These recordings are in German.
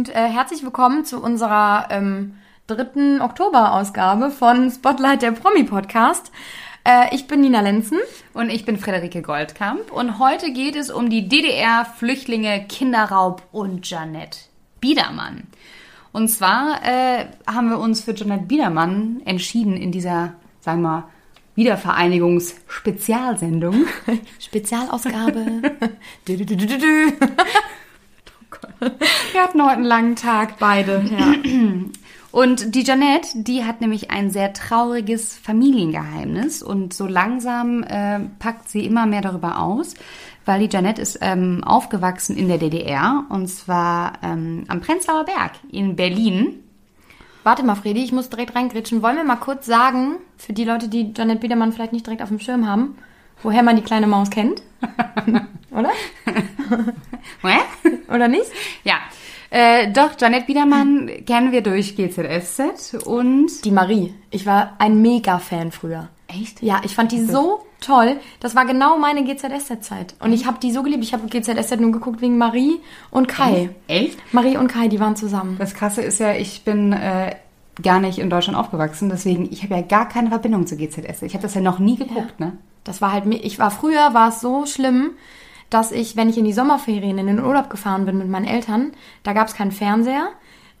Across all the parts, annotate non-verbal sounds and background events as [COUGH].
und äh, herzlich willkommen zu unserer ähm, dritten Oktober-Ausgabe von Spotlight der Promi-Podcast. Äh, ich bin Nina Lenzen. Und ich bin Frederike Goldkamp. Und heute geht es um die DDR-Flüchtlinge, Kinderraub und Janette Biedermann. Und zwar äh, haben wir uns für Janette Biedermann entschieden in dieser, sagen wir mal, Wiedervereinigungs-Spezialsendung. [LAUGHS] Spezialausgabe. [LAUGHS] Wir hatten heute einen langen Tag. Beide, ja. Und die Janette, die hat nämlich ein sehr trauriges Familiengeheimnis und so langsam äh, packt sie immer mehr darüber aus, weil die Janette ist ähm, aufgewachsen in der DDR und zwar ähm, am Prenzlauer Berg in Berlin. Warte mal, Fredi, ich muss direkt reingritschen. Wollen wir mal kurz sagen, für die Leute, die Janette Biedermann vielleicht nicht direkt auf dem Schirm haben, woher man die kleine Maus kennt? [LAUGHS] Oder? [LAUGHS] Oder nicht? Ja. Äh, doch, Janette Biedermann kennen wir durch GZSZ und... Die Marie. Ich war ein Mega-Fan früher. Echt? Ja, ich fand die so toll. Das war genau meine GZSZ-Zeit. Und ich habe die so geliebt. Ich habe GZSZ nur geguckt wegen Marie und Kai. Echt? Marie und Kai, die waren zusammen. Das Krasse ist ja, ich bin äh, gar nicht in Deutschland aufgewachsen, deswegen ich habe ja gar keine Verbindung zu GZSZ. Ich habe das ja noch nie geguckt, ne? Das war halt, ich war früher, war es so schlimm, dass ich, wenn ich in die Sommerferien in den Urlaub gefahren bin mit meinen Eltern, da gab es keinen Fernseher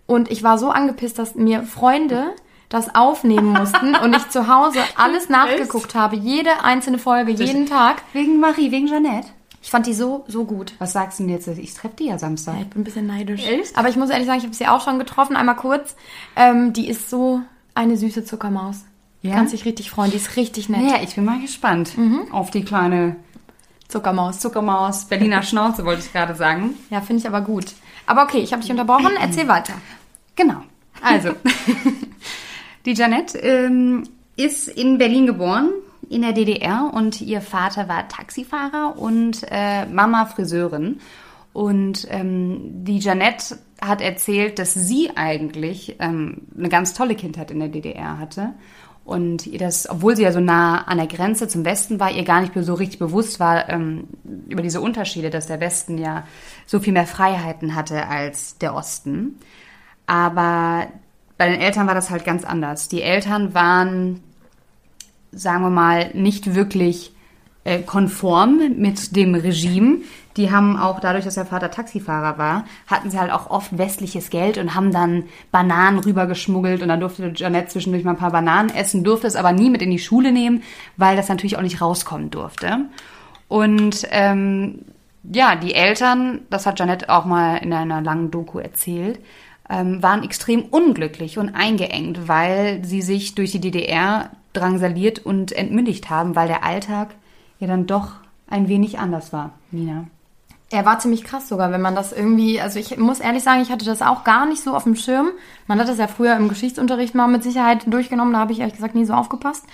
und ich war so angepisst, dass mir Freunde das aufnehmen mussten und ich zu Hause [LAUGHS] alles nachgeguckt habe, jede einzelne Folge, jeden Tag. Wegen Marie, wegen Janette. Ich fand die so, so gut. Was sagst du denn jetzt? Ich treffe die ja Samstag. Ja, ich bin ein bisschen neidisch. Echt? Aber ich muss ehrlich sagen, ich habe sie auch schon getroffen, einmal kurz. Ähm, die ist so eine süße Zuckermaus. Ja? Kannst dich richtig freuen, die ist richtig nett. Ja, ich bin mal gespannt auf die kleine Zuckermaus. Zuckermaus, Berliner [LAUGHS] Schnauze, wollte ich gerade sagen. Ja, finde ich aber gut. Aber okay, ich habe dich unterbrochen, erzähl weiter. Genau. Also, [LAUGHS] die Janette ähm, ist in Berlin geboren, in der DDR, und ihr Vater war Taxifahrer und äh, Mama Friseurin. Und ähm, die Janette hat erzählt, dass sie eigentlich ähm, eine ganz tolle Kindheit in der DDR hatte. Und ihr das, obwohl sie ja so nah an der Grenze zum Westen war, ihr gar nicht so richtig bewusst war ähm, über diese Unterschiede, dass der Westen ja so viel mehr Freiheiten hatte als der Osten. Aber bei den Eltern war das halt ganz anders. Die Eltern waren, sagen wir mal, nicht wirklich äh, konform mit dem Regime. Die haben auch dadurch, dass der Vater Taxifahrer war, hatten sie halt auch oft westliches Geld und haben dann Bananen rübergeschmuggelt und dann durfte Janette zwischendurch mal ein paar Bananen essen, durfte es aber nie mit in die Schule nehmen, weil das natürlich auch nicht rauskommen durfte. Und ähm, ja, die Eltern, das hat Janette auch mal in einer langen Doku erzählt, ähm, waren extrem unglücklich und eingeengt, weil sie sich durch die DDR drangsaliert und entmündigt haben, weil der Alltag ja dann doch ein wenig anders war, Nina. Er war ziemlich krass sogar, wenn man das irgendwie, also ich muss ehrlich sagen, ich hatte das auch gar nicht so auf dem Schirm. Man hat das ja früher im Geschichtsunterricht mal mit Sicherheit durchgenommen, da habe ich ehrlich gesagt nie so aufgepasst.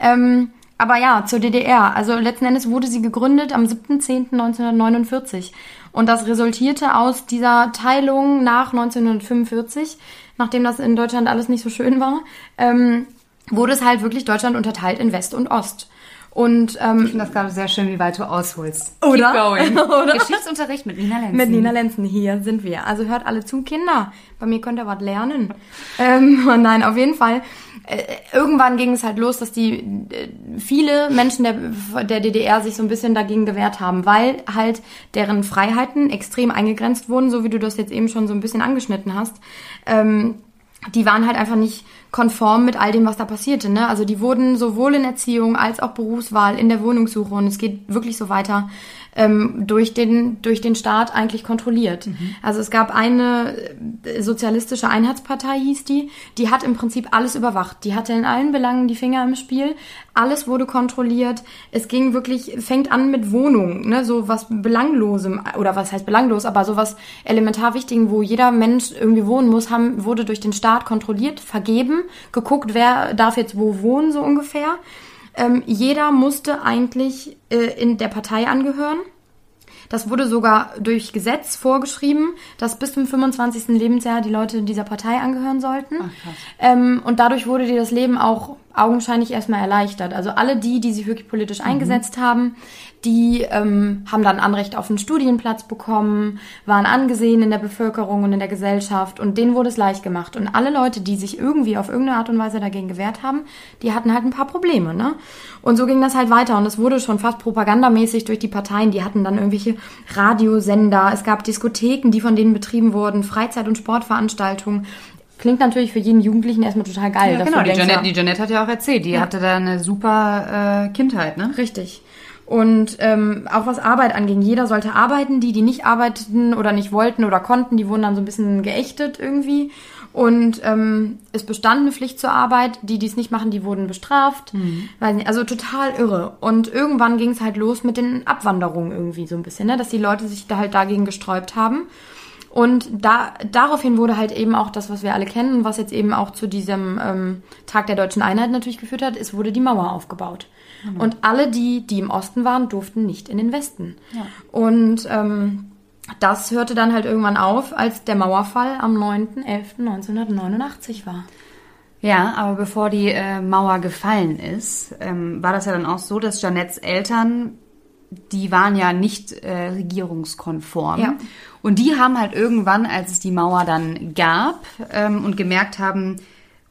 Ähm, aber ja, zur DDR. Also letzten Endes wurde sie gegründet am 7.10.1949. Und das resultierte aus dieser Teilung nach 1945, nachdem das in Deutschland alles nicht so schön war, ähm, wurde es halt wirklich Deutschland unterteilt in West und Ost. Und ähm, Ich finde das gerade sehr schön, wie weit du ausholst. Oder? Keep going. [LAUGHS] Oder? Geschichtsunterricht mit Nina Lenzen. Mit Nina Lenzen, hier sind wir. Also hört alle zu, Kinder. Bei mir könnt ihr was lernen. Ähm, [LAUGHS] nein, auf jeden Fall. Äh, irgendwann ging es halt los, dass die äh, viele Menschen der, der DDR sich so ein bisschen dagegen gewehrt haben, weil halt deren Freiheiten extrem eingegrenzt wurden, so wie du das jetzt eben schon so ein bisschen angeschnitten hast. Ähm, die waren halt einfach nicht konform mit all dem, was da passierte. Ne? Also die wurden sowohl in Erziehung als auch Berufswahl, in der Wohnungssuche und es geht wirklich so weiter ähm, durch den durch den Staat eigentlich kontrolliert. Also es gab eine äh, sozialistische Einheitspartei hieß die, die hat im Prinzip alles überwacht. Die hatte in allen Belangen die Finger im Spiel. Alles wurde kontrolliert. Es ging wirklich fängt an mit Wohnungen, ne, so was belanglosem oder was heißt belanglos, aber so was elementar wichtigen, wo jeder Mensch irgendwie wohnen muss, haben wurde durch den Staat kontrolliert, vergeben, geguckt, wer darf jetzt wo wohnen so ungefähr. Ähm, jeder musste eigentlich äh, in der Partei angehören. Das wurde sogar durch Gesetz vorgeschrieben, dass bis zum 25. Lebensjahr die Leute dieser Partei angehören sollten. Ach, ähm, und dadurch wurde dir das Leben auch augenscheinlich erstmal erleichtert. Also alle die, die sich wirklich politisch Mhm. eingesetzt haben, die ähm, haben dann Anrecht auf einen Studienplatz bekommen, waren angesehen in der Bevölkerung und in der Gesellschaft und denen wurde es leicht gemacht. Und alle Leute, die sich irgendwie auf irgendeine Art und Weise dagegen gewehrt haben, die hatten halt ein paar Probleme, ne? Und so ging das halt weiter und es wurde schon fast propagandamäßig durch die Parteien. Die hatten dann irgendwelche Radiosender, es gab Diskotheken, die von denen betrieben wurden, Freizeit- und Sportveranstaltungen. Klingt natürlich für jeden Jugendlichen erstmal total geil. Ja, genau, die denkst, Janette, ja, die Janette hat ja auch erzählt, die Ja. hatte da eine super äh, Kindheit, ne? Richtig. Und ähm, auch was Arbeit anging, jeder sollte arbeiten. Die, die nicht arbeiteten oder nicht wollten oder konnten, die wurden dann so ein bisschen geächtet irgendwie. Und ähm, es bestand eine Pflicht zur Arbeit. Die, die es nicht machen, die wurden bestraft. Weiß nicht, also total irre. Und irgendwann ging es halt los mit den Abwanderungen irgendwie so ein bisschen, ne? dass die Leute sich da halt dagegen gesträubt haben. Und da, daraufhin wurde halt eben auch das, was wir alle kennen, was jetzt eben auch zu diesem ähm, Tag der deutschen Einheit natürlich geführt hat, es wurde die Mauer aufgebaut. Und alle die, die im Osten waren, durften nicht in den Westen. Und ähm, das hörte dann halt irgendwann auf, als der Mauerfall am 9.11.1989 war. Ja, aber bevor die äh, Mauer gefallen ist, ähm, war das ja dann auch so, dass Janettes Eltern, die waren ja nicht äh, regierungskonform. Ja. Und die haben halt irgendwann, als es die Mauer dann gab ähm, und gemerkt haben,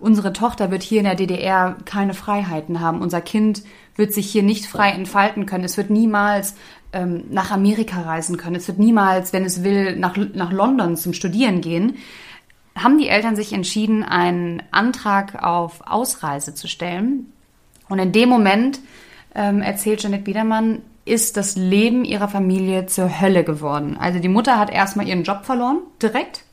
unsere Tochter wird hier in der DDR keine Freiheiten haben, unser Kind wird sich hier nicht frei entfalten können, es wird niemals ähm, nach Amerika reisen können, es wird niemals, wenn es will, nach, nach London zum Studieren gehen haben die Eltern sich entschieden, einen Antrag auf Ausreise zu stellen. Und in dem Moment, ähm, erzählt Janet Biedermann, ist das Leben ihrer Familie zur Hölle geworden. Also die Mutter hat erstmal ihren Job verloren, direkt.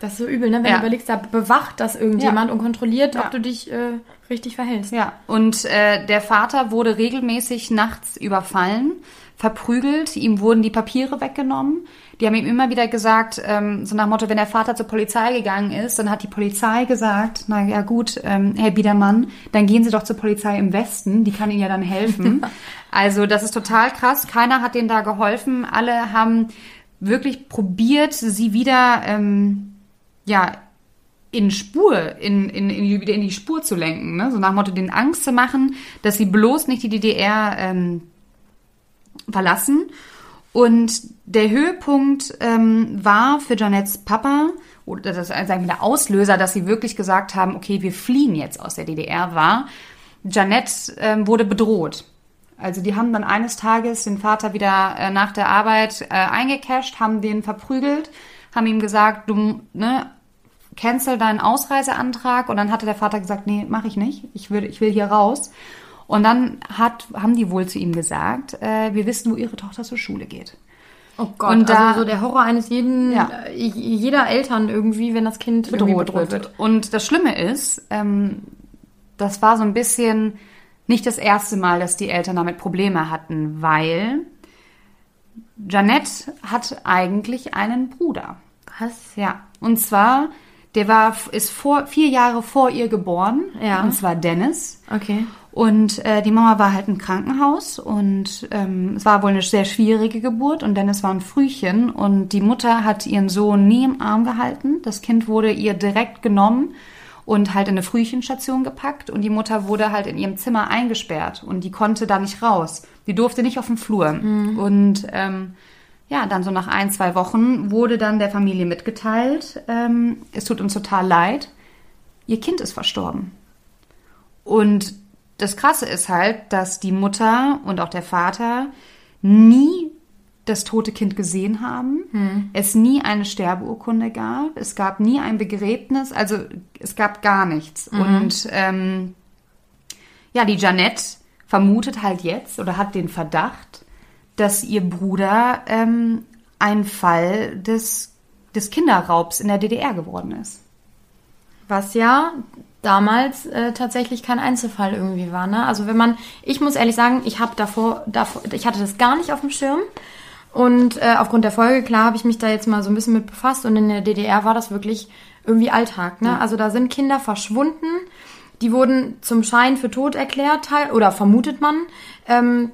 Das ist so übel, ne? Wenn Ja. du überlegst, da bewacht das irgendjemand Ja. und kontrolliert, Ja. ob du dich äh, richtig verhältst. Ja. Und äh, der Vater wurde regelmäßig nachts überfallen, verprügelt, ihm wurden die Papiere weggenommen. Die haben ihm immer wieder gesagt, ähm, so nach dem Motto, wenn der Vater zur Polizei gegangen ist, dann hat die Polizei gesagt, na ja gut, ähm, Herr Biedermann, dann gehen Sie doch zur Polizei im Westen, die kann Ihnen ja dann helfen. [LAUGHS] also das ist total krass, keiner hat denen da geholfen, alle haben wirklich probiert, sie wieder, ähm, ja, in Spur, in, in, in, wieder in die Spur zu lenken. Ne? So nach dem Motto, den Angst zu machen, dass sie bloß nicht die DDR ähm, verlassen. Und der Höhepunkt ähm, war für Janettes Papa, oder das ist sagen der Auslöser, dass sie wirklich gesagt haben, okay, wir fliehen jetzt aus der DDR, war, Janette ähm, wurde bedroht. Also die haben dann eines Tages den Vater wieder äh, nach der Arbeit äh, eingecasht, haben den verprügelt, haben ihm gesagt, du ne, cancel deinen Ausreiseantrag und dann hatte der Vater gesagt, nee, mache ich nicht, ich will, ich will hier raus. Und dann hat, haben die wohl zu ihm gesagt, äh, wir wissen, wo ihre Tochter zur Schule geht. Oh Gott, Und da- also so der Horror eines jeden, Ja. äh, jeder Eltern irgendwie, wenn das Kind bedroht, bedroht wird. wird. Und das Schlimme ist, ähm, das war so ein bisschen nicht das erste Mal, dass die Eltern damit Probleme hatten, weil Janette hat eigentlich einen Bruder. Was? Ja, und zwar, der war, ist vor, vier Jahre vor ihr geboren. Ja. Und zwar Dennis. Okay. Und äh, die Mama war halt im Krankenhaus und ähm, es war wohl eine sehr schwierige Geburt und Dennis war ein Frühchen und die Mutter hat ihren Sohn nie im Arm gehalten. Das Kind wurde ihr direkt genommen und halt in eine Frühchenstation gepackt und die Mutter wurde halt in ihrem Zimmer eingesperrt und die konnte da nicht raus. Die durfte nicht auf den Flur. Und ähm, ja, dann so nach ein, zwei Wochen wurde dann der Familie mitgeteilt, ähm, es tut uns total leid, ihr Kind ist verstorben. Und das Krasse ist halt, dass die Mutter und auch der Vater nie das tote Kind gesehen haben, es nie eine Sterbeurkunde gab, es gab nie ein Begräbnis, also es gab gar nichts. Und ähm, ja, die Janette vermutet halt jetzt oder hat den Verdacht, dass ihr Bruder ähm, ein Fall des, des Kinderraubs in der DDR geworden ist. Was ja damals äh, tatsächlich kein Einzelfall irgendwie war. Ne? Also wenn man, ich muss ehrlich sagen, ich habe davor, davor, ich hatte das gar nicht auf dem Schirm. Und äh, aufgrund der Folge, klar, habe ich mich da jetzt mal so ein bisschen mit befasst. Und in der DDR war das wirklich irgendwie Alltag. Ne? Also da sind Kinder verschwunden. Die wurden zum Schein für tot erklärt, oder vermutet man. Ähm,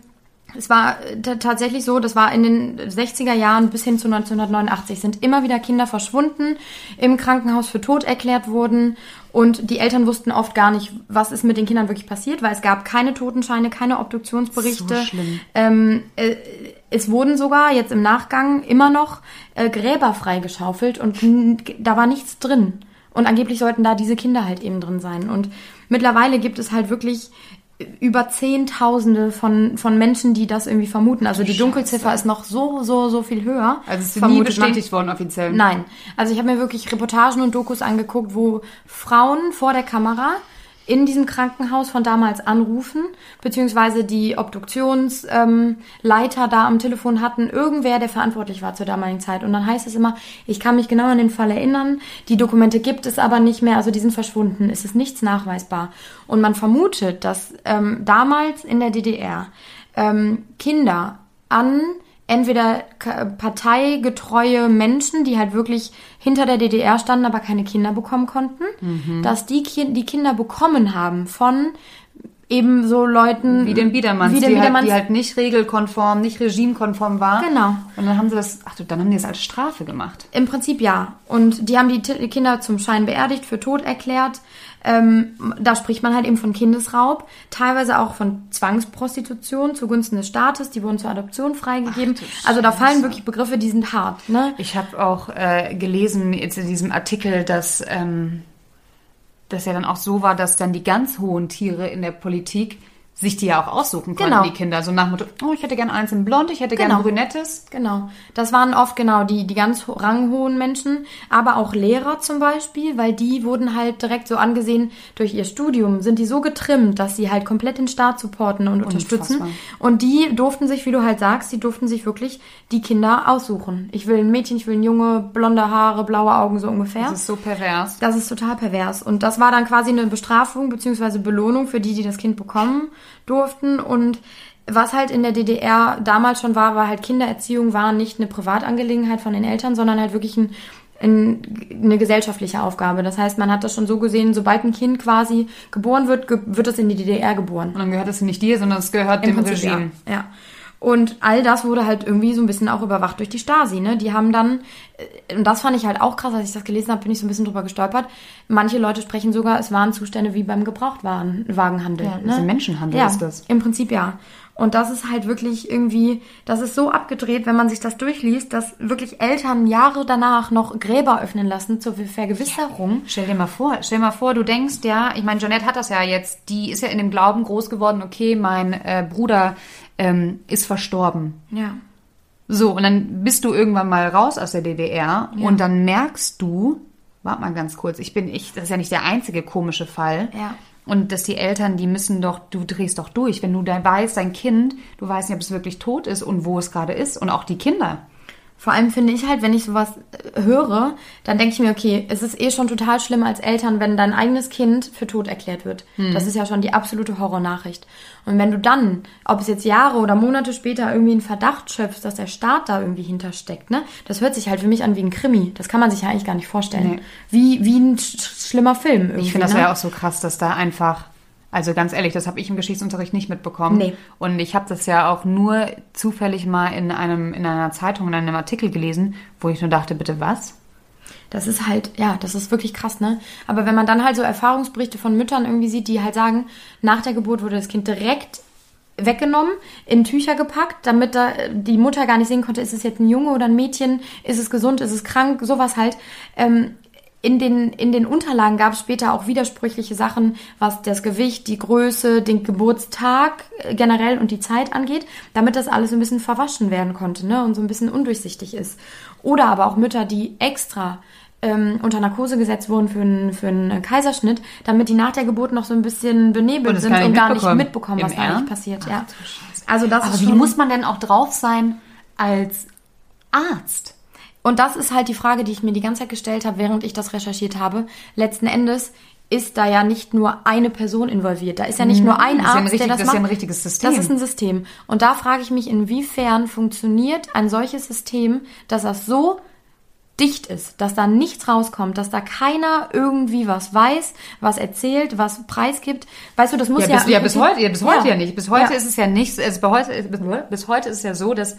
es war äh, tatsächlich so, das war in den 60er Jahren bis hin zu 1989 sind immer wieder Kinder verschwunden, im Krankenhaus für tot erklärt wurden und die Eltern wussten oft gar nicht, was ist mit den Kindern wirklich passiert, weil es gab keine Totenscheine, keine Obduktionsberichte. So schlimm. Ähm, äh, es wurden sogar jetzt im Nachgang immer noch äh, Gräber freigeschaufelt und da war nichts drin. Und angeblich sollten da diese Kinder halt eben drin sein. Und mittlerweile gibt es halt wirklich über Zehntausende von, von Menschen, die das irgendwie vermuten. Also die Dunkelziffer ist noch so, so, so viel höher. Also es ist nie bestätigt worden offiziell. Nein. Also ich habe mir wirklich Reportagen und Dokus angeguckt, wo Frauen vor der Kamera in diesem Krankenhaus von damals anrufen, beziehungsweise die Obduktionsleiter ähm, da am Telefon hatten, irgendwer, der verantwortlich war zur damaligen Zeit. Und dann heißt es immer, ich kann mich genau an den Fall erinnern, die Dokumente gibt es aber nicht mehr, also die sind verschwunden, es ist nichts nachweisbar. Und man vermutet, dass ähm, damals in der DDR ähm, Kinder an entweder parteigetreue Menschen, die halt wirklich hinter der DDR standen, aber keine Kinder bekommen konnten, mhm. dass die, Ki die Kinder bekommen haben von eben so Leuten wie den Biedermanns, wie den die, Biedermanns. Halt, die halt nicht regelkonform, nicht regimekonform war. Genau. Und dann haben sie das, ach du, dann haben die das als Strafe gemacht. Im Prinzip ja. Und die haben die Kinder zum Schein beerdigt, für tot erklärt. Ähm, da spricht man halt eben von Kindesraub, teilweise auch von Zwangsprostitution zugunsten des Staates. Die wurden zur Adoption freigegeben. Ach, also da fallen wirklich Begriffe, die sind hart. Ne? Ich habe auch äh, gelesen jetzt in diesem Artikel, dass ähm, das ja dann auch so war, dass dann die ganz hohen Tiere in der Politik sich die ja auch aussuchen konnten, Genau. die Kinder. So nach Motto, oh, ich hätte gern eins in blond, ich hätte gern Genau. ein brünettes. Genau. Das waren oft genau die, die ganz ho- ranghohen Menschen, aber auch Lehrer zum Beispiel, weil die wurden halt direkt so angesehen durch ihr Studium, sind die so getrimmt, dass sie halt komplett den Staat supporten und unterstützen. Unfassbar. Und die durften sich, wie du halt sagst, die durften sich wirklich die Kinder aussuchen. Ich will ein Mädchen, ich will ein Junge, blonde Haare, blaue Augen, so ungefähr. Das ist so pervers. Das ist total pervers. Und das war dann quasi eine Bestrafung bzw. Belohnung für die, die das Kind bekommen durften. Und was halt in der DDR damals schon war, war halt Kindererziehung war nicht eine Privatangelegenheit von den Eltern, sondern halt wirklich ein, ein, eine gesellschaftliche Aufgabe. Das heißt, man hat das schon so gesehen, sobald ein Kind quasi geboren wird, ge wird es in die DDR geboren. Und dann gehört es nicht dir, sondern es gehört Im dem Prinzip, Regime. Ja. ja. Und all das wurde halt irgendwie so ein bisschen auch überwacht durch die Stasi, ne? Die haben dann, äh, und das fand ich halt auch krass, als ich das gelesen habe, bin ich so ein bisschen drüber gestolpert. Manche Leute sprechen sogar, es waren Zustände wie beim Gebrauchtwagenhandel. Ja, ne? ist Menschenhandel ja, ist das. Im Prinzip ja. Und das ist halt wirklich irgendwie, das ist so abgedreht, wenn man sich das durchliest, dass wirklich Eltern Jahre danach noch Gräber öffnen lassen zur Vergewisserung. Stell dir mal vor, stell dir mal vor, du denkst, ja, ich meine, Jeanette hat das ja jetzt, die ist ja in dem Glauben groß geworden, okay, mein äh, Bruder ähm, ist verstorben. Ja. So, und dann bist du irgendwann mal raus aus der DDR und dann merkst du, warte mal ganz kurz, ich bin, ich, das ist ja nicht der einzige komische Fall. Ja. Und dass die Eltern, die müssen doch, du drehst doch durch. Wenn du da weißt, dein Kind, du weißt nicht, ob es wirklich tot ist und wo es gerade ist. Und auch die Kinder. Vor allem finde ich halt, wenn ich sowas äh, höre, dann denke ich mir, okay, es ist eh schon total schlimm als Eltern, wenn dein eigenes Kind für tot erklärt wird. Das ist ja schon die absolute Horrornachricht. Und wenn du dann, ob es jetzt Jahre oder Monate später irgendwie einen Verdacht schöpfst, dass der Staat da irgendwie hintersteckt, ne, das hört sich halt für mich an wie ein Krimi. Das kann man sich ja eigentlich gar nicht vorstellen. Nee. Wie, wie ein sch schlimmer Film irgendwie. Ich finde das ne? ja auch so krass, dass da einfach, also ganz ehrlich, das habe ich im Geschichtsunterricht nicht mitbekommen. Nee. Und ich habe das ja auch nur zufällig mal in einem in einer Zeitung in einem Artikel gelesen, wo ich nur dachte, bitte was? Das ist halt, ja, das ist wirklich krass, ne? Aber wenn man dann halt so Erfahrungsberichte von Müttern irgendwie sieht, die halt sagen, nach der Geburt wurde das Kind direkt weggenommen, in Tücher gepackt, damit da die Mutter gar nicht sehen konnte, ist es jetzt ein Junge oder ein Mädchen, ist es gesund, ist es krank, sowas halt. Ähm, in den, in den Unterlagen gab es später auch widersprüchliche Sachen, was das Gewicht, die Größe, den Geburtstag äh, generell und die Zeit angeht, damit das alles so ein bisschen verwaschen werden konnte ne? und so ein bisschen undurchsichtig ist. Oder aber auch Mütter, die extra ähm, unter Narkose gesetzt wurden für einen, für einen Kaiserschnitt, damit die nach der Geburt noch so ein bisschen benebelt sind und gar nicht mitbekommen. was da eigentlich passiert. Ach, Ja. Also das Aber wie muss man denn auch drauf sein als Arzt? Und das ist halt die Frage, die ich mir die ganze Zeit gestellt habe, während ich das recherchiert habe. Letzten Endes ist da ja nicht nur eine Person involviert. Da ist ja nicht nur ein Das ist ja ein Arzt, richtig- der das, das ist ja macht. ein richtiges System. Das ist ein System. Und da frage ich mich, inwiefern funktioniert ein solches System, dass das so dicht ist, dass da nichts rauskommt, dass da keiner irgendwie was weiß, was erzählt, was preisgibt. Weißt du, das muss Ja, ja... bis, ja, bis heute, ja, bis heute Ja. ja nicht. Bis heute Ja. ist es ja nicht, also bis heute, bis, bis heute ist es ja so, dass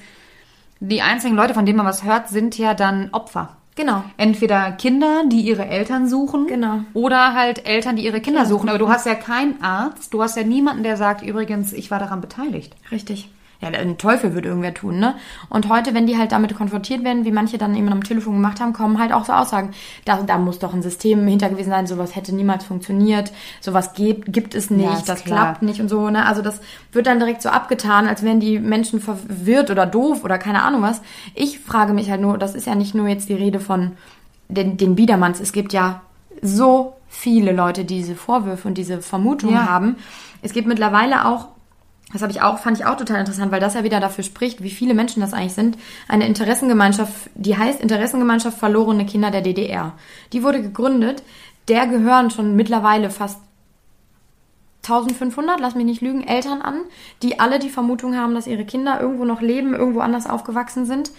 die einzigen Leute, von denen man was hört, sind ja dann Opfer. Genau. Entweder Kinder, die ihre Eltern suchen, Genau. oder halt Eltern, die ihre Kinder suchen. Aber du hast ja keinen Arzt, du hast ja niemanden, der sagt, übrigens, ich war daran beteiligt. Richtig. Ja, ein Teufel würde irgendwer tun, ne? Und heute, wenn die halt damit konfrontiert werden, wie manche dann eben am Telefon gemacht haben, kommen halt auch so Aussagen. Da, da muss doch ein System hinter gewesen sein, sowas hätte niemals funktioniert, sowas gibt, gibt es nicht, Ja, das klar. klappt nicht und so, ne? Also das wird dann direkt so abgetan, als wären die Menschen verwirrt oder doof oder keine Ahnung was. Ich frage mich halt nur, das ist ja nicht nur jetzt die Rede von den, den Biedermanns, es gibt ja so viele Leute, die diese Vorwürfe und diese Vermutungen Ja. haben. Es gibt mittlerweile auch das habe ich auch, fand ich auch total interessant, weil das ja wieder dafür spricht, wie viele Menschen das eigentlich sind. Eine Interessengemeinschaft, die heißt Interessengemeinschaft Verlorene Kinder der DDR. Die wurde gegründet. Der gehören schon mittlerweile fast 1500, lass mich nicht lügen, Eltern an, die alle die Vermutung haben, dass ihre Kinder irgendwo noch leben, irgendwo anders aufgewachsen sind.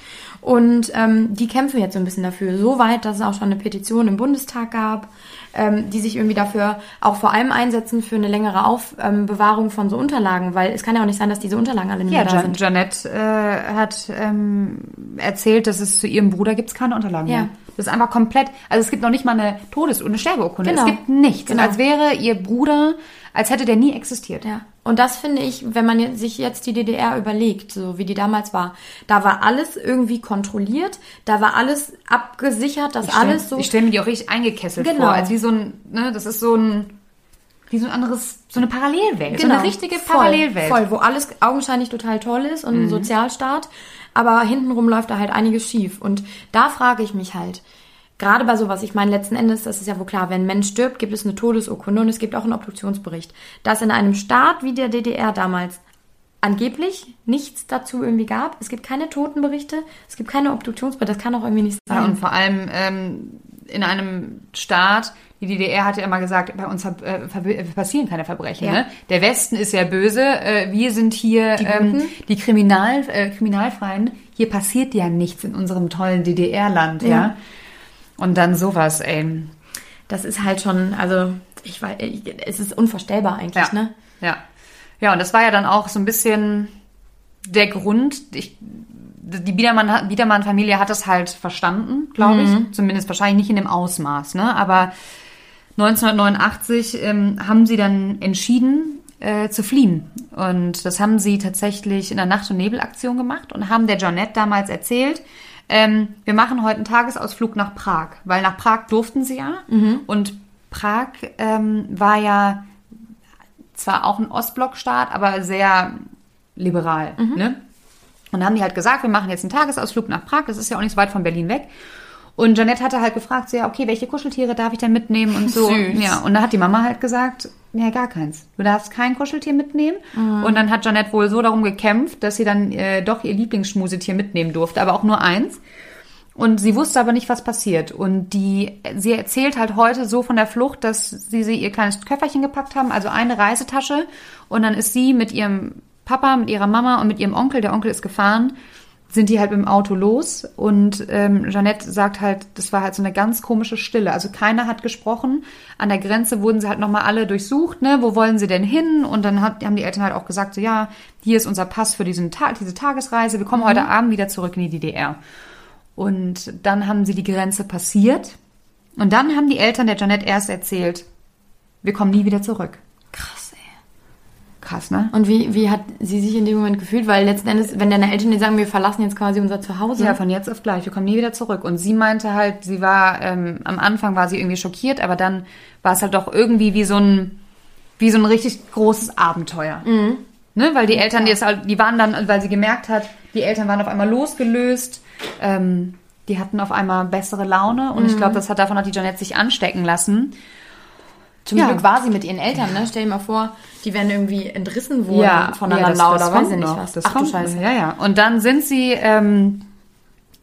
Und ähm, die kämpfen jetzt so ein bisschen dafür. So weit, dass es auch schon eine Petition im Bundestag gab, ähm, die sich irgendwie dafür auch vor allem einsetzen für eine längere Aufbewahrung von so Unterlagen, weil es kann ja auch nicht sein, dass diese Unterlagen alle nicht Ja, mehr da Jan sind. Janette äh, hat ähm, erzählt, dass es zu ihrem Bruder gibt's keine Unterlagen Ja. mehr. Das ist einfach komplett, also es gibt noch nicht mal eine Todes- und eine Sterbeurkunde. Genau. Es gibt nichts. Genau. Als wäre ihr Bruder, als hätte der nie existiert. Ja. Und das finde ich, wenn man sich jetzt die DDR überlegt, so wie die damals war, da war alles irgendwie kontrolliert, da war alles abgesichert, stell- alles so. Ich stelle mir die auch richtig eingekesselt Genau. vor, als wie so ein, ne, das ist so ein, wie so ein anderes, so eine Parallelwelt, so eine richtige Genau. voll, Parallelwelt. Voll, wo alles augenscheinlich total toll ist und ein Sozialstaat, aber hintenrum läuft da halt einiges schief. Und da frage ich mich halt, gerade bei sowas, ich meine, letzten Endes, das ist ja wohl klar, wenn ein Mensch stirbt, gibt es eine Todesurkunde und es gibt auch einen Obduktionsbericht. Dass in einem Staat wie der DDR damals angeblich nichts dazu irgendwie gab, es gibt keine Totenberichte, es gibt keine Obduktionsberichte, das kann auch irgendwie nicht sein. Ja, und vor allem ähm, in einem Staat, die DDR hat ja immer gesagt, bei uns äh, ver passieren keine Verbrechen. Ja. Ne? Der Westen ist ja böse, äh, wir sind hier Die ähm, die Kriminal, äh, Kriminalfreien. Hier passiert ja nichts in unserem tollen DDR-Land, ja. Ja. Und dann sowas, ey. Das ist halt schon, also ich weiß, es ist unvorstellbar eigentlich, Ja. ne? Ja. Ja, und das war ja dann auch so ein bisschen der Grund. Ich, die Biedermann- Biedermann-Familie hat das halt verstanden, glaube ich. Zumindest wahrscheinlich nicht in dem Ausmaß, ne? Aber 1989 ähm, haben sie dann entschieden, äh, zu fliehen. Und das haben sie tatsächlich in der Nacht- und Nebelaktion gemacht und haben der Jeanette damals erzählt, ähm, wir machen heute einen Tagesausflug nach Prag, weil nach Prag durften sie ja. Und Prag ähm, war ja zwar auch ein Ostblockstaat, aber sehr liberal. Ne? Und dann haben die halt gesagt, wir machen jetzt einen Tagesausflug nach Prag, das ist ja auch nicht so weit von Berlin weg. Und Janette hatte halt gefragt, so, ja, okay, welche Kuscheltiere darf ich denn mitnehmen und so. Süß. Ja, und dann hat die Mama halt gesagt, ja, gar keins. Du darfst kein Kuscheltier mitnehmen. Und dann hat Janette wohl so darum gekämpft, dass sie dann äh, doch ihr Lieblingsschmusetier mitnehmen durfte, aber auch nur eins. Und sie wusste aber nicht, was passiert. Und die, sie erzählt halt heute so von der Flucht, dass sie, sie ihr kleines Köfferchen gepackt haben, also eine Reisetasche. Und dann ist sie mit ihrem Papa, mit ihrer Mama und mit ihrem Onkel, der Onkel ist gefahren, sind die halt mit dem Auto los. Und ähm, Jeanette sagt halt, das war halt so eine ganz komische Stille. Also keiner hat gesprochen. An der Grenze wurden sie halt nochmal alle durchsucht, ne? Wo wollen sie denn hin? Und dann hat, haben die Eltern halt auch gesagt, so ja, hier ist unser Pass für diesen Tag, diese Tagesreise. Wir kommen heute Abend wieder zurück in die DDR. Und dann haben sie die Grenze passiert. Und dann haben die Eltern der Janette erst erzählt, wir kommen nie wieder zurück. Krass, ne? Und wie, wie hat sie sich in dem Moment gefühlt? Weil letzten Endes, wenn deine Eltern dir sagen, wir verlassen jetzt quasi unser Zuhause. Ja, von jetzt auf gleich, wir kommen nie wieder zurück. Und sie meinte halt, sie war, ähm, am Anfang war sie irgendwie schockiert, aber dann war es halt doch irgendwie wie so ein, wie so ein richtig großes Abenteuer. Ne? Weil die Eltern, die, ist halt, die waren dann, weil sie gemerkt hat, die Eltern waren auf einmal losgelöst, ähm, die hatten auf einmal bessere Laune und ich glaube, das hat davon hat die Janette sich anstecken lassen. Zum Ja. Glück war sie mit ihren Eltern, ne? Stell dir mal vor, die werden irgendwie entrissen worden voneinander das- das oder weiß ich nicht was. Das Ach du kommt Scheiße. noch. Ja, ja. Und dann sind sie ähm,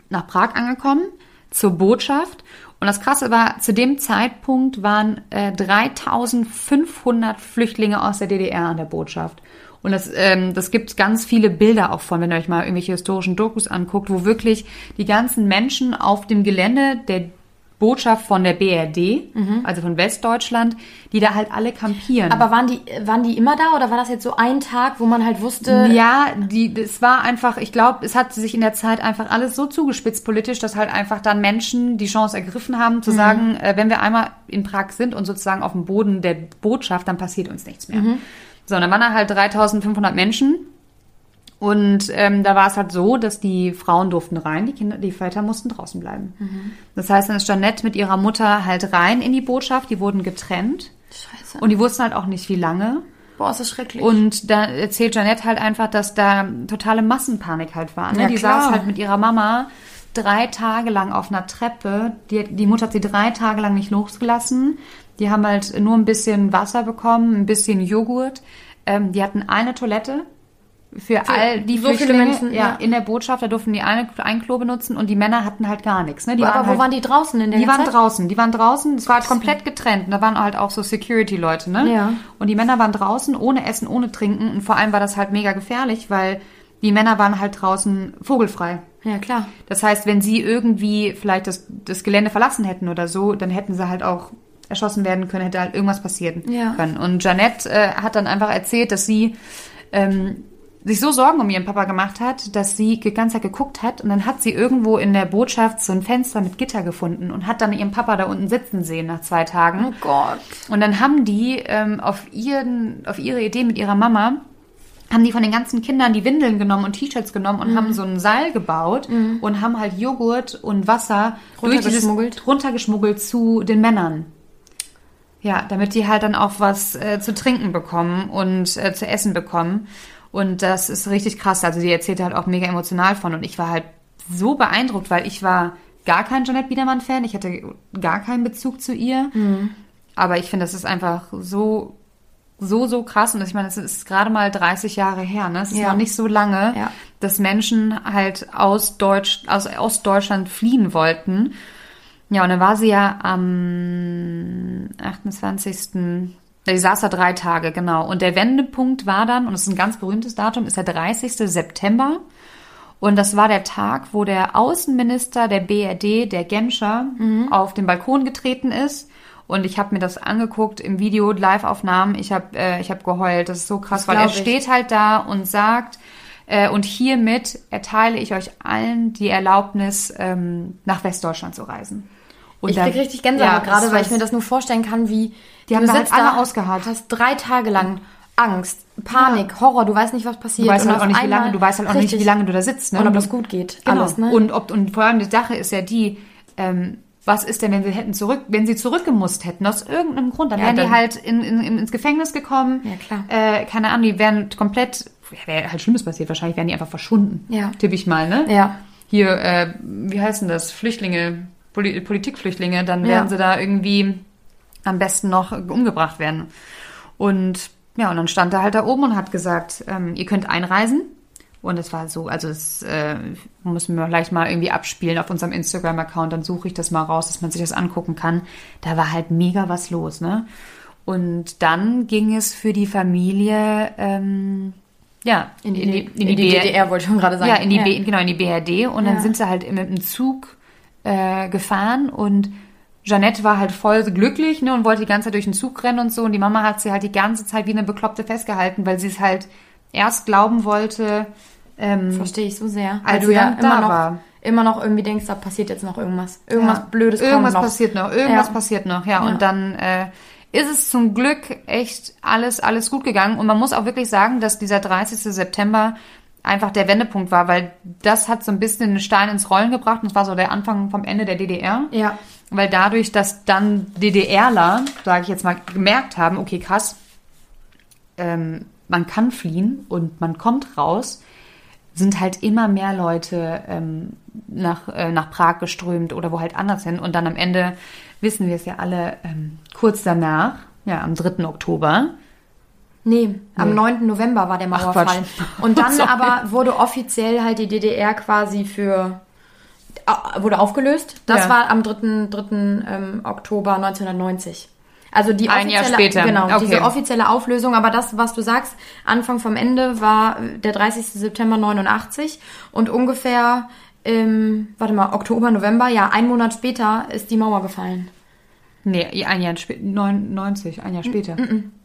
nach Prag angekommen, zur Botschaft. Und das Krasse war, zu dem Zeitpunkt waren äh, 3500 Flüchtlinge aus der DDR an der Botschaft. Und das, ähm, das gibt ganz viele Bilder auch von, wenn ihr euch mal irgendwelche historischen Dokus anguckt, wo wirklich die ganzen Menschen auf dem Gelände der Botschaft von der BRD, also von Westdeutschland, die da halt alle kampieren. Aber waren die, waren die immer da oder war das jetzt so ein Tag, wo man halt wusste, Ja, die, es war einfach, ich glaube, es hat sich in der Zeit einfach alles so zugespitzt politisch, dass halt einfach dann Menschen die Chance ergriffen haben, zu sagen, äh, wenn wir einmal in Prag sind und sozusagen auf dem Boden der Botschaft, dann passiert uns nichts mehr. So, und dann waren da halt 3500 Menschen. Und ähm, da war es halt so, dass die Frauen durften rein, die Kinder, die Väter mussten draußen bleiben. Das heißt, dann ist Jeanette mit ihrer Mutter halt rein in die Botschaft, die wurden getrennt. Scheiße. Und die wussten halt auch nicht, wie lange. boah, ist das schrecklich. Und da erzählt Janette halt einfach, dass da totale Massenpanik halt war. Ne? Ja, die klar. saß halt mit ihrer Mama drei Tage lang auf einer Treppe. Die, die Mutter hat sie drei Tage lang nicht losgelassen. Die haben halt nur ein bisschen Wasser bekommen, ein bisschen Joghurt. Ähm, die hatten eine Toilette für, all die so viele Flüchtlinge Menschen, ja, ja. in der Botschaft. Da durften die ein Klo benutzen und die Männer hatten halt gar nichts. Ne? Die aber wo halt, waren die draußen in der die waren Zeit? draußen, die waren draußen, es war halt komplett getrennt. Und da waren halt auch so Security-Leute, ne? Ja. Und die Männer waren draußen, ohne Essen, ohne Trinken. Und vor allem war das halt mega gefährlich, weil die Männer waren halt draußen vogelfrei. Ja, klar. Das heißt, wenn sie irgendwie vielleicht das, das Gelände verlassen hätten oder so, dann hätten sie halt auch erschossen werden können, hätte halt irgendwas passieren Ja. können. Und Janette äh, hat dann einfach erzählt, dass sie ähm, sich so Sorgen um ihren Papa gemacht hat, dass sie die ganze Zeit geguckt hat und dann hat sie irgendwo in der Botschaft so ein Fenster mit Gitter gefunden und hat dann ihren Papa da unten sitzen sehen nach zwei Tagen. Oh Gott. Und dann haben die ähm, auf, ihren, auf ihre Idee mit ihrer Mama, haben die von den ganzen Kindern die Windeln genommen und T-Shirts genommen und haben so ein Seil gebaut und haben halt Joghurt und Wasser durch dieses Runtergeschmuggelt. runtergeschmuggelt zu den Männern. Ja, damit die halt dann auch was äh, zu trinken bekommen und äh, zu essen bekommen. Und das ist richtig krass. Also die erzählt halt auch mega emotional von. Und ich war halt so beeindruckt, weil ich war gar kein Jeanette Biedermann-Fan. Ich hatte gar keinen Bezug zu ihr. Aber ich finde, das ist einfach so, so, so krass. Und ich meine, es ist gerade mal 30 Jahre her, ne? Es ist Ja. noch nicht so lange, Ja. dass Menschen halt aus Deutsch, aus Ostdeutschland fliehen wollten. Ja, und dann war sie ja am 28. Sie saß da drei Tage, genau. Und der Wendepunkt war dann, und das ist ein ganz berühmtes Datum, ist der 30. September. Und das war der Tag, wo der Außenminister der BRD, der Genscher, auf den Balkon getreten ist. Und ich habe mir das angeguckt im Video, Live-Aufnahmen. Ich habe äh, ich hab geheult. Das ist so krass, weil er ich. steht halt da und sagt, äh, und hiermit erteile ich euch allen die Erlaubnis, ähm, nach Westdeutschland zu reisen. Und Ich krieg richtig Gänsehaut Ja, gerade, weil ich mir das nur vorstellen kann, wie Die haben da halt alle ausgeharrt. hast drei Tage lang Angst, Panik, Horror, du weißt nicht, was passiert. Du weißt halt auch nicht, wie lange, du weißt halt auch nicht, wie lange du da sitzt. Ne? Und ob das gut geht, Genau. alles, ne? Und, ob, und vor allem die Sache ist ja die, ähm, was ist denn, wenn sie hätten zurück, wenn sie zurückgemusst hätten, aus irgendeinem Grund, dann Ja, wären die dann- halt in, in, in, ins Gefängnis gekommen. Ja, klar. Äh, keine Ahnung, die wären komplett, wäre halt Schlimmes passiert, wahrscheinlich wären die einfach verschwunden. Ja. Tippe ich mal, ne? Ja. Hier, äh, wie heißen das? Flüchtlinge, Poli Politikflüchtlinge, dann Ja. werden sie da irgendwie am besten noch umgebracht werden. Und ja, und dann stand er halt da oben und hat gesagt, ähm, ihr könnt einreisen. Und es war so, also es äh, müssen wir gleich mal irgendwie abspielen auf unserem Instagram-Account, dann suche ich das mal raus, dass man sich das angucken kann. Da war halt mega was los, ne? Und dann ging es für die Familie, ähm, ja, In die, in die, DDR wollte ich schon gerade sagen. ja, in die B, genau, in die BRD. Und dann Ja. sind sie halt mit dem Zug äh, gefahren und Jeanette war halt voll glücklich ne, und wollte die ganze Zeit durch den Zug rennen und so. Und die Mama hat sie halt die ganze Zeit wie eine Bekloppte festgehalten, weil sie es halt erst glauben wollte. Ähm, Verstehe ich so sehr. Als du ja immer noch, war. immer noch irgendwie denkst, da passiert jetzt noch irgendwas. Irgendwas ja, Blödes kommt Irgendwas noch. passiert noch, irgendwas Ja. passiert noch, ja. Ja. Und dann äh, ist es zum Glück echt alles, alles gut gegangen. Und man muss auch wirklich sagen, dass dieser 30. September einfach der Wendepunkt war, weil das hat so ein bisschen einen Stein ins Rollen gebracht. Und das war so der Anfang vom Ende der DDR. Ja. Weil dadurch, dass dann DDRler, sage ich jetzt mal, gemerkt haben, okay, krass, ähm, man kann fliehen und man kommt raus, sind halt immer mehr Leute ähm, nach, äh, nach Prag geströmt oder wo halt anders hin. Und dann am Ende wissen wir es ja alle, ähm, kurz danach, ja, am 3. Oktober, Nee, am Nee. 9. November war der Ach, Mauerfall. Quatsch. Und [LAUGHS] dann aber wurde offiziell halt die DDR quasi für äh, wurde aufgelöst. Das Ja. war am 3. 3. Ähm, Oktober 1990. Also die Ein Jahr offizielle, später. genau, Okay. diese offizielle Auflösung, aber das, was du sagst, Anfang vom Ende war der 30. September 89 und ungefähr im, warte mal, Oktober, November, ja, ein Monat später ist die Mauer gefallen. Nee, ein Jahr später, 99, ein Jahr später.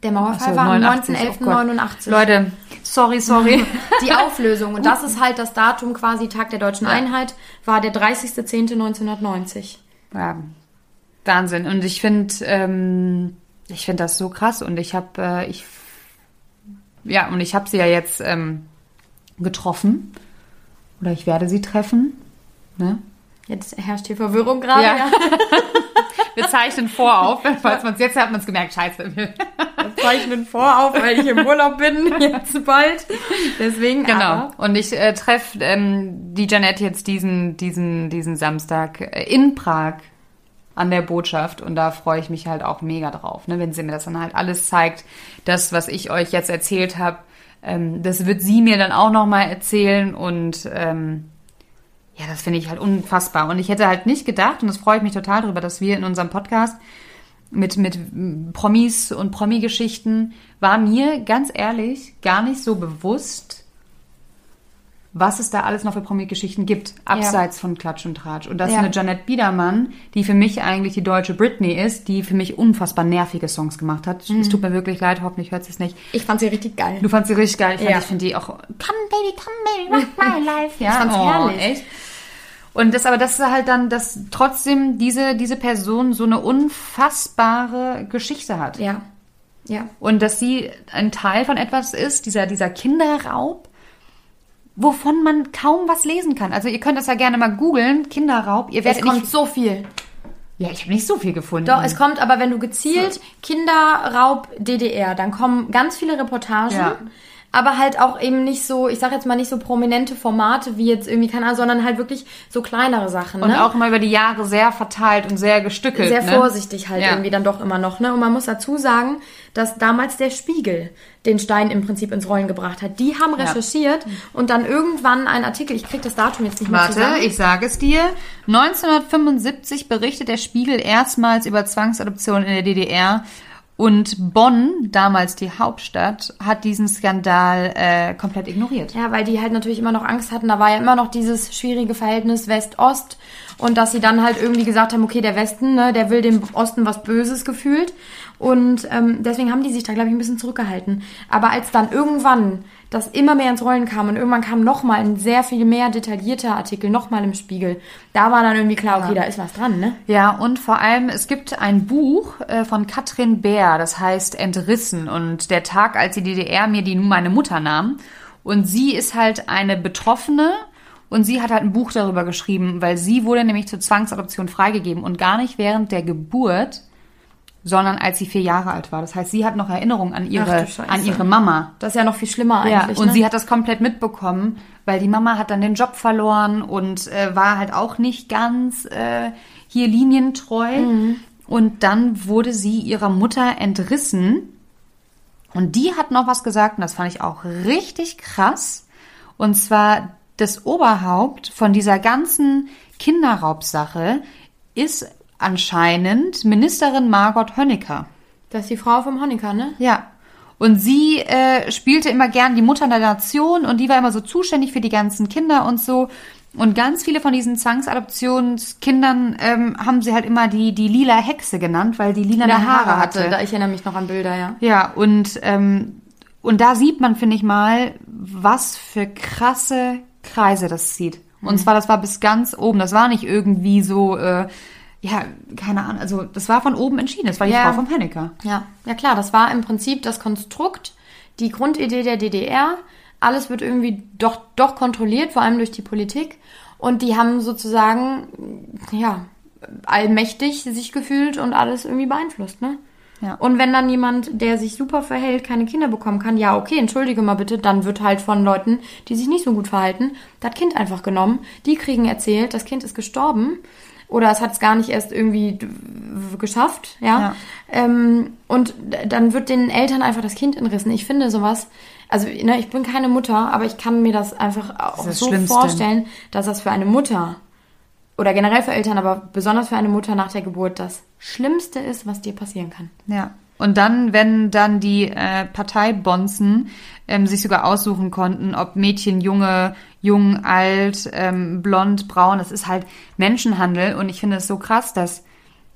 Der Mauerfall so, war am 89, oh. 19.11.89. Leute, sorry, sorry. [LAUGHS] Die Auflösung. Und das ist halt das Datum quasi Tag der deutschen Ja. Einheit, war der 30.10.1990. Ja, Wahnsinn. Und ich finde, ähm, ich finde das so krass. Und ich habe, äh, ich, ja, und ich habe sie ja jetzt ähm, getroffen. Oder ich werde sie treffen. Ne? Jetzt herrscht hier Verwirrung gerade. Ja. Ja. [LAUGHS] Wir zeichnen vorauf. [LAUGHS] Falls man es jetzt hat, man es gemerkt. Scheiße. Wir zeichnen vorauf, weil ich im Urlaub bin, [LAUGHS] jetzt bald. Deswegen, Genau. aber, Und ich äh, treffe ähm, die Janette jetzt diesen, diesen, diesen Samstag äh, in Prag an der Botschaft und da freue ich mich halt auch mega drauf, ne, wenn sie mir das dann halt alles zeigt. Das, was ich euch jetzt erzählt habe, ähm, das wird sie mir dann auch nochmal erzählen und ähm, ja, das finde ich halt unfassbar. Und ich hätte halt nicht gedacht, und das freue ich mich total drüber, dass wir in unserem Podcast mit, mit Promis und Promi-Geschichten war mir ganz ehrlich gar nicht so bewusst, was es da alles noch für Promi-Geschichten gibt, abseits von Klatsch und Tratsch. Und das Ja. ist eine Janette Biedermann, die für mich eigentlich die deutsche Britney ist, die für mich unfassbar nervige Songs gemacht hat. Mhm. Es tut mir wirklich leid, hoffentlich hört sie es nicht. ich fand sie richtig geil. Du fandst sie richtig geil. Ich, fand- Ja. ich finde die auch, come baby, come baby, rock my [LAUGHS] life. Ja, Ich fand's oh, herrlich. Echt? Und das, aber das ist halt dann, dass trotzdem diese, diese Person so eine unfassbare Geschichte hat. Ja. Ja. Und dass sie ein Teil von etwas ist, dieser, dieser Kinderraub, wovon man kaum was lesen kann. Also ihr könnt das ja gerne mal googeln, Kinderraub. Ihr Es werdet kommt nicht, so viel. ja, ich habe nicht so viel gefunden. Doch, es kommt aber, wenn du gezielt Kinderraub DDR, dann kommen ganz viele Reportagen. Ja. Aber halt auch eben nicht so, ich sag jetzt mal nicht so prominente Formate wie jetzt irgendwie, keine Ahnung, sondern halt wirklich so kleinere Sachen. und ne? auch immer über die Jahre sehr verteilt und sehr gestückelt. sehr ne? vorsichtig halt Ja. irgendwie dann doch immer noch. Ne? Und man muss dazu sagen, dass damals der Spiegel den Stein im Prinzip ins Rollen gebracht hat. Die haben recherchiert und dann irgendwann ein Artikel, ich krieg das Datum jetzt nicht mehr Warte, zusammen. ich sage es dir. 1975 berichtet der Spiegel erstmals über Zwangsadoption in der DDR und Bonn, damals die Hauptstadt, hat diesen Skandal äh, komplett ignoriert. Ja, weil die halt natürlich immer noch Angst hatten. Da war ja immer noch dieses schwierige Verhältnis West-Ost. Und dass sie dann halt irgendwie gesagt haben, okay, der Westen, ne, der will dem Osten was Böses gefühlt. Und ähm, deswegen haben die sich da, glaube ich, ein bisschen zurückgehalten. Aber als dann irgendwann das immer mehr ins Rollen kam und irgendwann kam nochmal ein sehr viel mehr detaillierter Artikel, nochmal im Spiegel, da war dann irgendwie klar, okay, da ist was dran, ne? Ja, und vor allem, es gibt ein Buch äh, von Katrin Bär, das heißt Entrissen. Und der Tag, als die DDR mir die meine Mutter nahm. Und sie ist halt eine Betroffene. Und sie hat halt ein Buch darüber geschrieben, weil sie wurde nämlich zur Zwangsadoption freigegeben. Und gar nicht während der Geburt, sondern als sie vier Jahre alt war. Das heißt, sie hat noch Erinnerungen an ihre, an ihre Mama. Das ist ja noch viel schlimmer Ja, eigentlich. und ne? sie hat das komplett mitbekommen, weil die Mama hat dann den Job verloren und äh, war halt auch nicht ganz äh, hier linientreu. Mhm. Und dann wurde sie ihrer Mutter entrissen. Und die hat noch was gesagt, und das fand ich auch richtig krass. Und zwar das Oberhaupt von dieser ganzen Kinderraubsache ist anscheinend Ministerin Margot Honecker. das ist die Frau vom Honecker, ne? Ja. Und sie äh, spielte immer gern die Mutter der Nation und die war immer so zuständig für die ganzen Kinder und so. Und ganz viele von diesen Zwangsadoptionskindern ähm, haben sie halt immer die, die lila Hexe genannt, weil die lila Haare, Haare hatte. hatte. Da, ich erinnere mich noch an Bilder, ja. Ja, und, ähm, und da sieht man, finde ich mal, was für krasse Kreise das zieht. Und Mhm. zwar, das war bis ganz oben. Das war nicht irgendwie so, äh, ja, keine Ahnung, also das war von oben entschieden. Das war die Ja. Frau vom Hennecker. Ja, ja klar, das war im Prinzip das Konstrukt, die Grundidee der DDR. Alles wird irgendwie doch, doch kontrolliert, vor allem durch die Politik. Und die haben sozusagen, ja, allmächtig sich gefühlt und alles irgendwie beeinflusst, ne? Ja. Und wenn dann jemand, der sich super verhält, keine Kinder bekommen kann, ja, okay, entschuldige mal bitte, dann wird halt von Leuten, die sich nicht so gut verhalten, das Kind einfach genommen. Die kriegen erzählt, das Kind ist gestorben. Oder es hat es gar nicht erst irgendwie geschafft, ja. Ja. Ähm, und dann wird den Eltern einfach das Kind entrissen. Ich finde sowas, also ne, ich bin keine Mutter, aber ich kann mir das einfach auch das so Schlimmste. vorstellen, dass das für eine Mutter oder generell für Eltern, aber besonders für eine Mutter nach der Geburt das Schlimmste ist, was dir passieren kann. Ja. Und dann, wenn dann die äh, Parteibonzen ähm, sich sogar aussuchen konnten, ob Mädchen, Junge, jung, alt, ähm, blond, braun, das ist halt Menschenhandel. Und ich finde es so krass, dass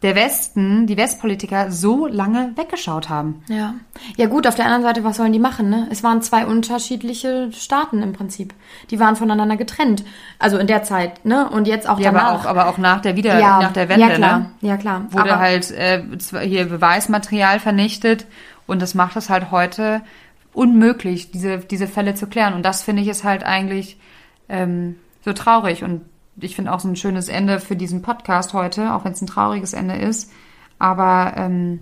der Westen, die Westpolitiker so lange weggeschaut haben. Ja. Ja gut, auf der anderen Seite, was sollen die machen, ne? Es waren zwei unterschiedliche Staaten im Prinzip. Die waren voneinander getrennt. Also in der Zeit, ne? Und jetzt auch Ja, danach. aber auch, aber auch nach der Wieder, ja, nach der Wende, ja, klar. ne? Ja, klar. Wurde aber, halt äh, hier Beweismaterial vernichtet und das macht es halt heute unmöglich, diese, diese Fälle zu klären. Und das finde ich ist halt eigentlich ähm, so traurig. Und ich finde auch so ein schönes Ende für diesen Podcast heute, auch wenn es ein trauriges Ende ist. Aber ähm,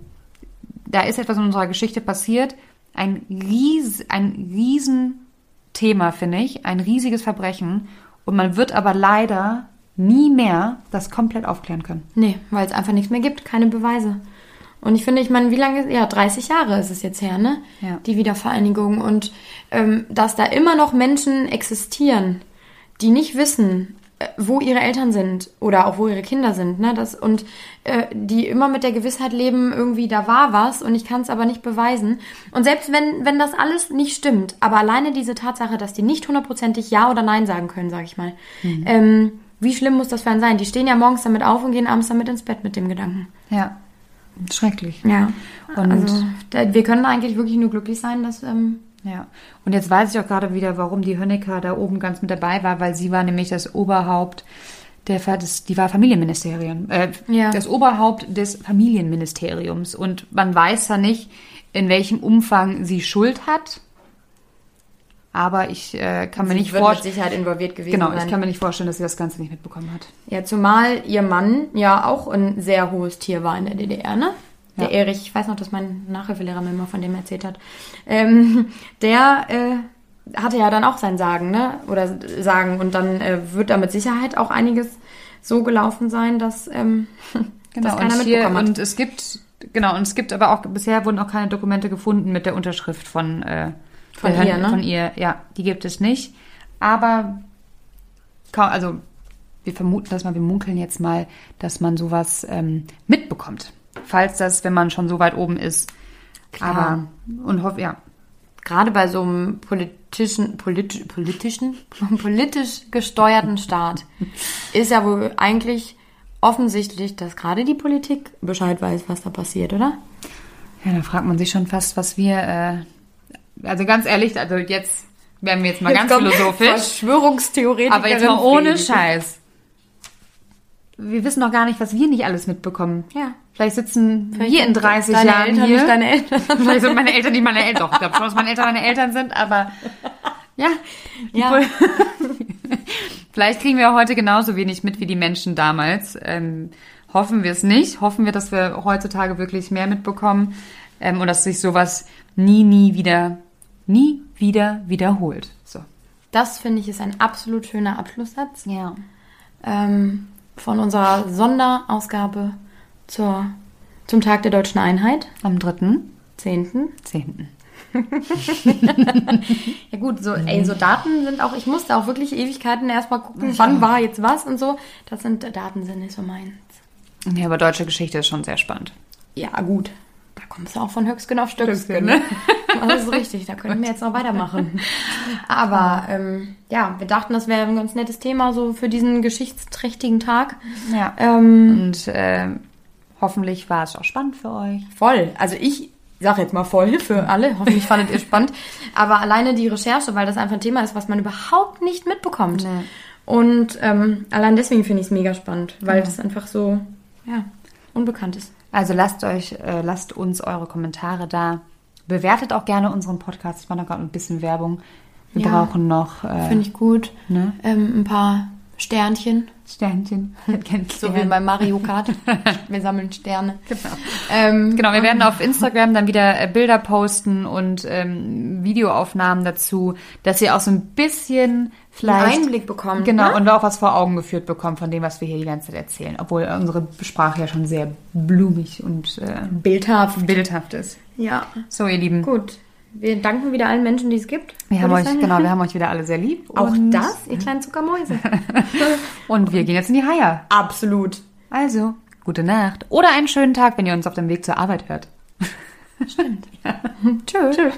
da ist etwas in unserer Geschichte passiert. Ein, ries, ein Riesenthema, finde ich. Ein riesiges Verbrechen. Und man wird aber leider nie mehr das komplett aufklären können. Nee, weil es einfach nichts mehr gibt, keine Beweise. Und ich finde, ich meine, wie lange ist, ja, 30 Jahre ist es jetzt her, ne? Ja. Die Wiedervereinigung. Und ähm, dass da immer noch Menschen existieren, die nicht wissen, wo ihre Eltern sind oder auch wo ihre Kinder sind, ne? Das, und äh, die immer mit der Gewissheit leben, irgendwie da war was und ich kann es aber nicht beweisen. Und selbst wenn, wenn das alles nicht stimmt, aber alleine diese Tatsache, dass die nicht hundertprozentig Ja oder Nein sagen können, sag ich mal, ähm, wie schlimm muss das für einen sein? Die stehen ja morgens damit auf und gehen abends damit ins Bett mit dem Gedanken. Ja. Schrecklich. Ja. Und- also wir können eigentlich wirklich nur glücklich sein, dass ähm, Ja. Und jetzt weiß ich auch gerade wieder, warum die Honecker da oben ganz mit dabei war, weil sie war nämlich das Oberhaupt der, des, die war Familienministerium, äh, Ja. das Oberhaupt des Familienministeriums. Und man weiß ja nicht, in welchem Umfang sie Schuld hat. Aber ich äh, kann mir nicht vorstellen. Sicherheit involviert gewesen Genau, sein. ich kann mir nicht vorstellen, dass sie das Ganze nicht mitbekommen hat. ja, zumal ihr Mann ja auch ein sehr hohes Tier war in der DDR, ne? Der Ja. Erich, ich weiß noch, dass mein Nachhilfelehrer mir mal von dem erzählt hat. Ähm, der äh, hatte ja dann auch sein Sagen, ne? Oder Sagen. Und dann äh, wird da mit Sicherheit auch einiges so gelaufen sein, dass, ähm, [LAUGHS] Genau, dass keiner und, hier, mitbekommen hat. und es gibt, genau, und es gibt aber auch, bisher wurden auch keine Dokumente gefunden mit der Unterschrift von, äh, Von der, ihr, ne? Von ihr, ja, die gibt es nicht. Aber, also, wir vermuten das mal, wir munkeln jetzt mal, dass man sowas ähm, mitbekommt. Falls das, wenn man schon so weit oben ist. Klar. Aber, und hoff, ja. gerade bei so einem politischen, politi politischen, [LAUGHS] politisch gesteuerten Staat ist ja wohl eigentlich offensichtlich, dass gerade die Politik Bescheid weiß, was da passiert, oder? Ja, da fragt man sich schon fast, was wir, äh, also ganz ehrlich, also jetzt werden wir jetzt mal ganz philosophisch. Verschwörungstheoretiker. Aber jetzt mal ohne Scheiß. Wir wissen noch gar nicht, was wir nicht alles mitbekommen. Ja. Vielleicht sitzen wir in 30 deine Jahren Eltern hier. nicht deine Eltern. Vielleicht sind meine Eltern nicht meine Eltern. Doch, ich glaube schon, dass meine Eltern meine Eltern sind, aber ja. Ja. [LAUGHS] Vielleicht kriegen wir heute genauso wenig mit wie die Menschen damals. Ähm, hoffen wir es nicht. Hoffen wir, dass wir heutzutage wirklich mehr mitbekommen ähm, und dass sich sowas nie, nie wieder, nie wieder wiederholt. So. Das finde ich ist ein absolut schöner Abschlusssatz Ja. ähm, von unserer Sonderausgabe zur, zum Tag der deutschen Einheit, Am 3.10. 10. 10. Ja gut, so, ey, so Daten sind auch, ich musste auch wirklich Ewigkeiten erstmal gucken, wann war jetzt was und so. Das sind Daten sind nicht so meins. Ja, aber deutsche Geschichte ist schon sehr spannend. Ja, gut. Da kommst du auch von Höchstgen auf Stöcksken. Stöcksken, ne? [LAUGHS] Das ist richtig, da können wir jetzt noch weitermachen. Aber ähm, ja, wir dachten, das wäre ein ganz nettes Thema so für diesen geschichtsträchtigen Tag. Ja. Ähm, Und äh, hoffentlich war es auch spannend für euch. voll. Also ich sag jetzt mal voll für alle. Hoffentlich fandet ihr [LAUGHS] spannend. Aber alleine die Recherche, weil das einfach ein Thema ist, was man überhaupt nicht mitbekommt. Nee. Und ähm, allein deswegen finde ich es mega spannend, weil das einfach so, ja, unbekannt ist. Also lasst euch, äh, lasst uns eure Kommentare da. Bewertet auch gerne unseren Podcast. Ich mache noch gerade ein bisschen Werbung. Wir Ja. brauchen noch äh, Finde ich gut. ne? Ähm, ein paar Sternchen, Sternchen. [LAUGHS] So wie bei Mario Kart. [LAUGHS] Wir sammeln Sterne. Genau. Ähm, Genau, wir werden auf Instagram dann wieder äh, Bilder posten und ähm, Videoaufnahmen dazu, dass ihr auch so ein bisschen vielleicht Einblick bekommen, Genau, ne? und auch was vor Augen geführt bekommen von dem, was wir hier die ganze Zeit erzählen. Obwohl unsere Sprache ja schon sehr blumig und äh, bildhaft. bildhaft ist. Ja, So, ihr Lieben. gut. Wir danken wieder allen Menschen, die es gibt. Wir haben euch, sagen. genau, wir haben euch wieder alle sehr lieb. Auch das, ihr kleinen Zuckermäuse. [LAUGHS] Und wir gehen jetzt in die Haie. Absolut. Also, gute Nacht. Oder einen schönen Tag, wenn ihr uns auf dem Weg zur Arbeit hört. Stimmt. [LAUGHS] Tschö. Tschüss.